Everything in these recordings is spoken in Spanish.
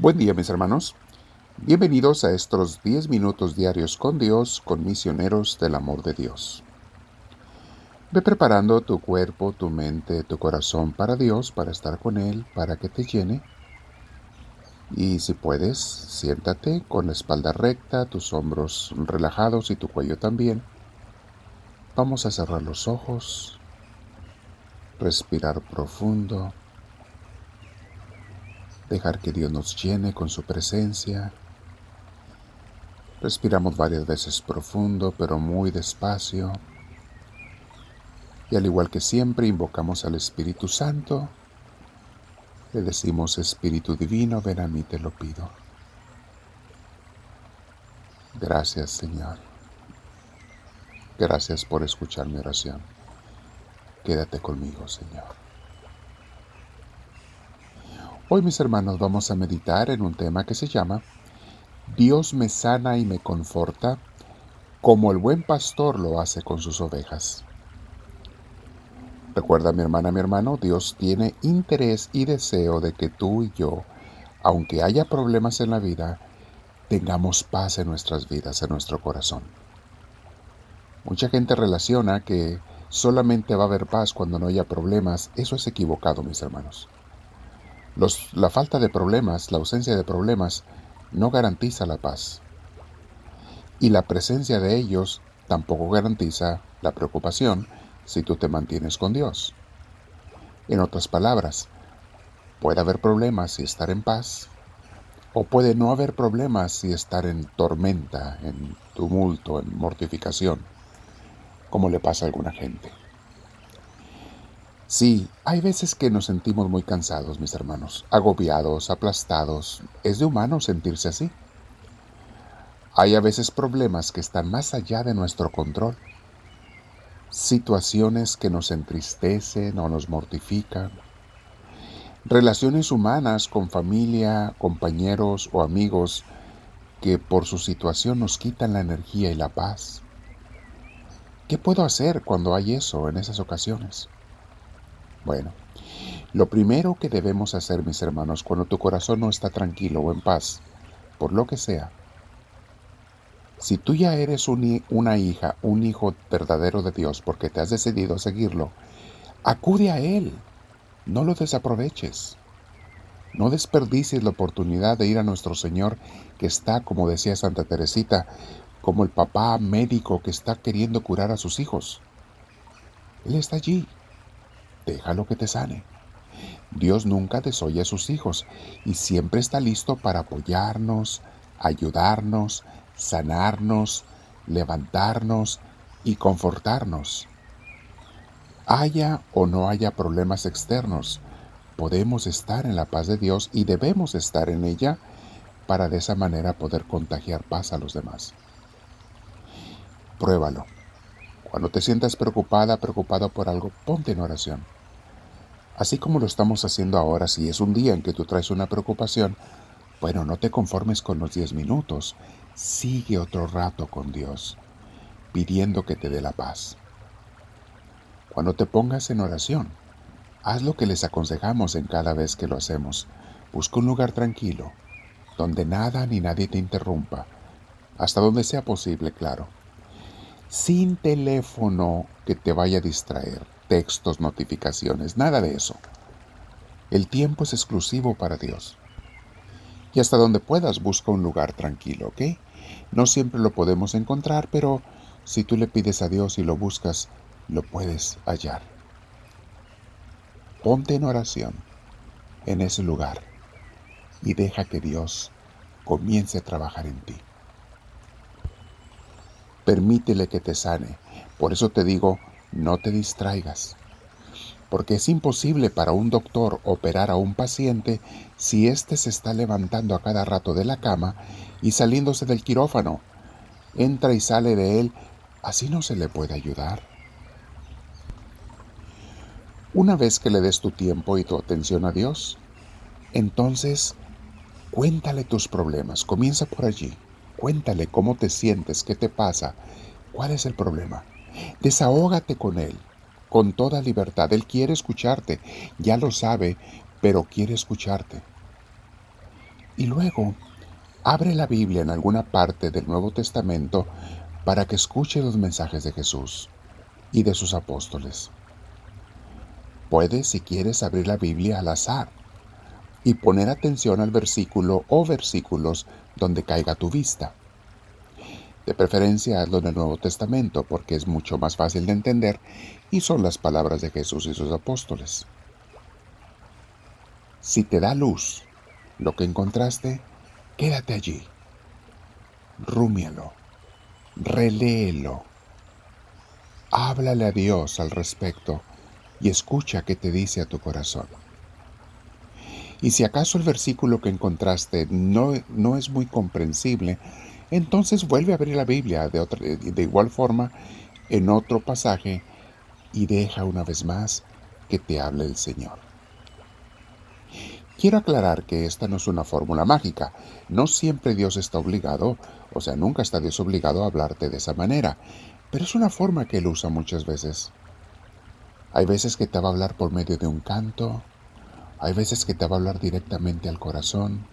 Buen día mis hermanos. Bienvenidos a estos 10 minutos diarios con Dios, con misioneros del amor de Dios. Ve preparando tu cuerpo, tu mente, tu corazón para Dios, para estar con Él, para que te llene. Y si puedes, siéntate con la espalda recta, tus hombros relajados y tu cuello también. Vamos a cerrar los ojos, respirar profundo dejar que Dios nos llene con su presencia. Respiramos varias veces profundo, pero muy despacio. Y al igual que siempre, invocamos al Espíritu Santo. Le decimos, Espíritu Divino, ven a mí, te lo pido. Gracias, Señor. Gracias por escuchar mi oración. Quédate conmigo, Señor. Hoy mis hermanos vamos a meditar en un tema que se llama Dios me sana y me conforta como el buen pastor lo hace con sus ovejas. Recuerda mi hermana, mi hermano, Dios tiene interés y deseo de que tú y yo, aunque haya problemas en la vida, tengamos paz en nuestras vidas, en nuestro corazón. Mucha gente relaciona que solamente va a haber paz cuando no haya problemas. Eso es equivocado, mis hermanos la falta de problemas, la ausencia de problemas, no garantiza la paz. Y la presencia de ellos tampoco garantiza la preocupación si tú te mantienes con Dios. En otras palabras, puede haber problemas y estar en paz, o puede no haber problemas y estar en tormenta, en tumulto, en mortificación, como le pasa a alguna gente. Sí, hay veces que nos sentimos muy cansados, mis hermanos, agobiados, aplastados. Es de humano sentirse así. Hay a veces problemas que están más allá de nuestro control. Situaciones que nos entristecen o nos mortifican. Relaciones humanas con familia, compañeros o amigos que por su situación nos quitan la energía y la paz. ¿Qué puedo hacer cuando hay eso en esas ocasiones? Bueno, lo primero que debemos hacer, mis hermanos, cuando tu corazón no está tranquilo o en paz, por lo que sea, si tú ya eres una hija, un hijo verdadero de Dios, porque te has decidido seguirlo, acude a Él, no lo desaproveches. No desperdicies la oportunidad de ir a nuestro Señor que está, como decía Santa Teresita, como el papá médico que está queriendo curar a sus hijos. Él está allí déjalo que te sane. Dios nunca desoye a sus hijos y siempre está listo para apoyarnos, ayudarnos, sanarnos, levantarnos y confortarnos. Haya o no haya problemas externos, podemos estar en la paz de Dios y debemos estar en ella para de esa manera poder contagiar paz a los demás. Pruébalo. Cuando te sientas preocupada, preocupado por algo, ponte en oración. Así como lo estamos haciendo ahora, si es un día en que tú traes una preocupación, bueno, no te conformes con los 10 minutos, sigue otro rato con Dios, pidiendo que te dé la paz. Cuando te pongas en oración, haz lo que les aconsejamos en cada vez que lo hacemos. Busca un lugar tranquilo, donde nada ni nadie te interrumpa, hasta donde sea posible, claro sin teléfono que te vaya a distraer, textos, notificaciones, nada de eso. El tiempo es exclusivo para Dios. Y hasta donde puedas busca un lugar tranquilo, ¿ok? No siempre lo podemos encontrar, pero si tú le pides a Dios y lo buscas, lo puedes hallar. Ponte en oración en ese lugar y deja que Dios comience a trabajar en ti. Permítele que te sane. Por eso te digo, no te distraigas. Porque es imposible para un doctor operar a un paciente si éste se está levantando a cada rato de la cama y saliéndose del quirófano. Entra y sale de él. Así no se le puede ayudar. Una vez que le des tu tiempo y tu atención a Dios, entonces cuéntale tus problemas. Comienza por allí. Cuéntale cómo te sientes, qué te pasa, cuál es el problema. Desahógate con Él, con toda libertad. Él quiere escucharte, ya lo sabe, pero quiere escucharte. Y luego, abre la Biblia en alguna parte del Nuevo Testamento para que escuche los mensajes de Jesús y de sus apóstoles. Puedes, si quieres, abrir la Biblia al azar y poner atención al versículo o versículos donde caiga tu vista. De preferencia hazlo en el Nuevo Testamento porque es mucho más fácil de entender y son las palabras de Jesús y sus apóstoles. Si te da luz lo que encontraste, quédate allí. Rúmialo, reléelo, háblale a Dios al respecto y escucha qué te dice a tu corazón. Y si acaso el versículo que encontraste no, no es muy comprensible, entonces vuelve a abrir la Biblia de, otra, de igual forma en otro pasaje y deja una vez más que te hable el Señor. Quiero aclarar que esta no es una fórmula mágica. No siempre Dios está obligado, o sea, nunca está Dios obligado a hablarte de esa manera, pero es una forma que Él usa muchas veces. Hay veces que te va a hablar por medio de un canto, hay veces que te va a hablar directamente al corazón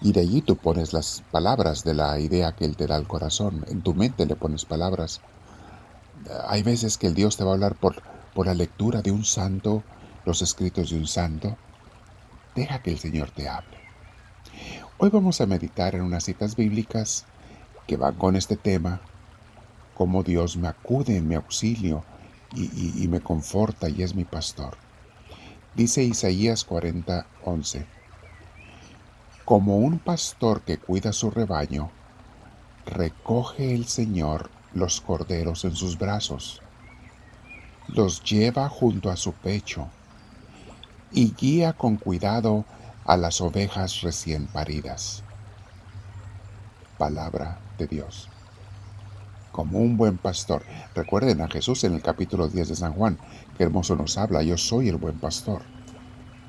y de allí tú pones las palabras de la idea que Él te da al corazón. En tu mente le pones palabras. Hay veces que el Dios te va a hablar por, por la lectura de un santo, los escritos de un santo. Deja que el Señor te hable. Hoy vamos a meditar en unas citas bíblicas que van con este tema, cómo Dios me acude en mi auxilio y, y me conforta y es mi pastor. Dice Isaías 40, 11. Como un pastor que cuida su rebaño, recoge el Señor los corderos en sus brazos, los lleva junto a su pecho y guía con cuidado a las ovejas recién paridas. Palabra de Dios. Como un buen pastor. Recuerden a Jesús en el capítulo 10 de San Juan, Qué hermoso nos habla, yo soy el buen pastor.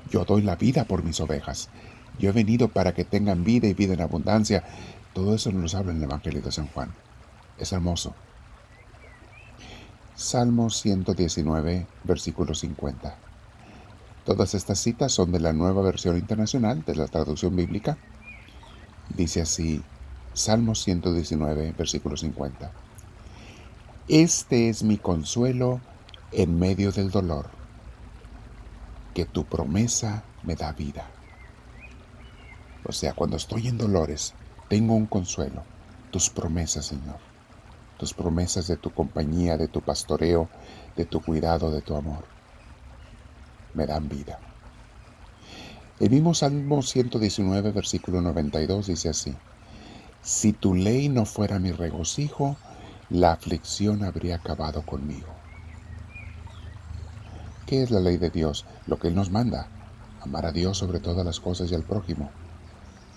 Yo doy la vida por mis ovejas. Yo he venido para que tengan vida y vida en abundancia. Todo eso nos habla en el Evangelio de San Juan. Es hermoso. Salmo 119, versículo 50. Todas estas citas son de la nueva versión internacional de la traducción bíblica. Dice así, Salmo 119, versículo 50. Este es mi consuelo en medio del dolor, que tu promesa me da vida. O sea, cuando estoy en dolores, tengo un consuelo, tus promesas, Señor, tus promesas de tu compañía, de tu pastoreo, de tu cuidado, de tu amor, me dan vida. El mismo Salmo 119, versículo 92 dice así, Si tu ley no fuera mi regocijo, la aflicción habría acabado conmigo. ¿Qué es la ley de Dios? Lo que Él nos manda. Amar a Dios sobre todas las cosas y al prójimo.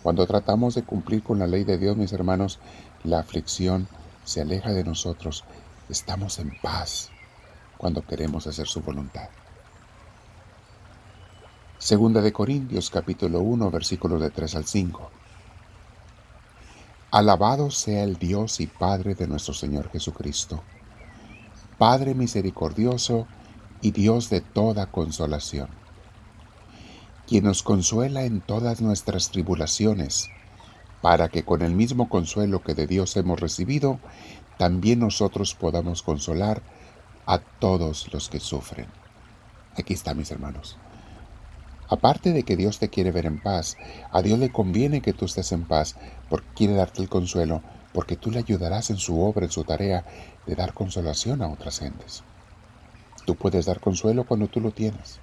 Cuando tratamos de cumplir con la ley de Dios, mis hermanos, la aflicción se aleja de nosotros. Estamos en paz cuando queremos hacer su voluntad. Segunda de Corintios capítulo 1 versículos de 3 al 5. Alabado sea el Dios y Padre de nuestro Señor Jesucristo, Padre misericordioso y Dios de toda consolación, quien nos consuela en todas nuestras tribulaciones, para que con el mismo consuelo que de Dios hemos recibido, también nosotros podamos consolar a todos los que sufren. Aquí está, mis hermanos. Aparte de que Dios te quiere ver en paz, a Dios le conviene que tú estés en paz, porque quiere darte el consuelo, porque tú le ayudarás en su obra, en su tarea de dar consolación a otras gentes. Tú puedes dar consuelo cuando tú lo tienes.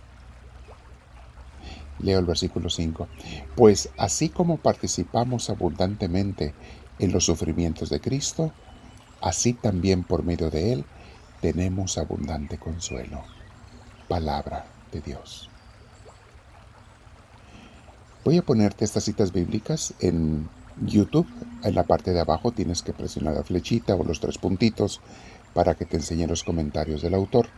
Leo el versículo 5. Pues así como participamos abundantemente en los sufrimientos de Cristo, así también por medio de Él tenemos abundante consuelo. Palabra de Dios. Voy a ponerte estas citas bíblicas en YouTube. En la parte de abajo tienes que presionar la flechita o los tres puntitos para que te enseñe los comentarios del autor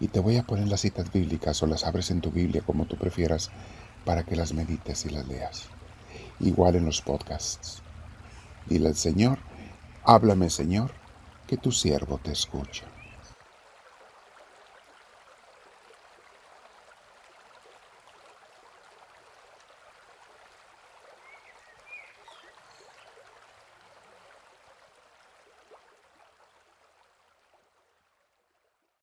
y te voy a poner las citas bíblicas o las abres en tu Biblia como tú prefieras para que las medites y las leas. Igual en los podcasts. Dile al Señor, háblame Señor, que tu siervo te escucha.